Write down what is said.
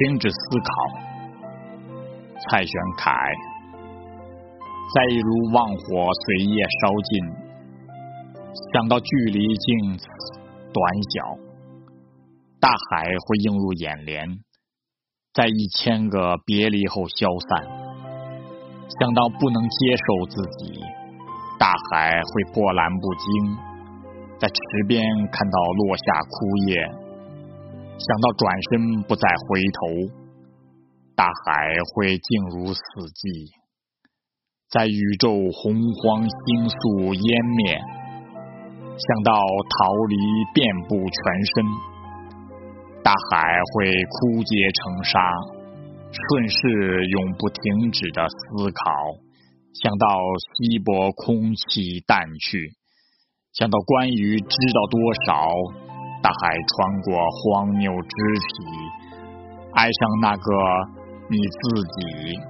停止思考。蔡玄凯，在一如旺火随夜烧尽，想到距离竟短小，大海会映入眼帘，在一千个别离后消散。想到不能接受自己，大海会波澜不惊，在池边看到落下枯叶。想到转身不再回头。大海会静如死寂，在宇宙洪荒星宿湮灭，想到逃离遍布全身，大海会枯竭成沙，顺势永不停止的思考，想到稀薄空气淡去，想到关于知道多少，大海穿过荒谬肢体，爱上那个。你自己。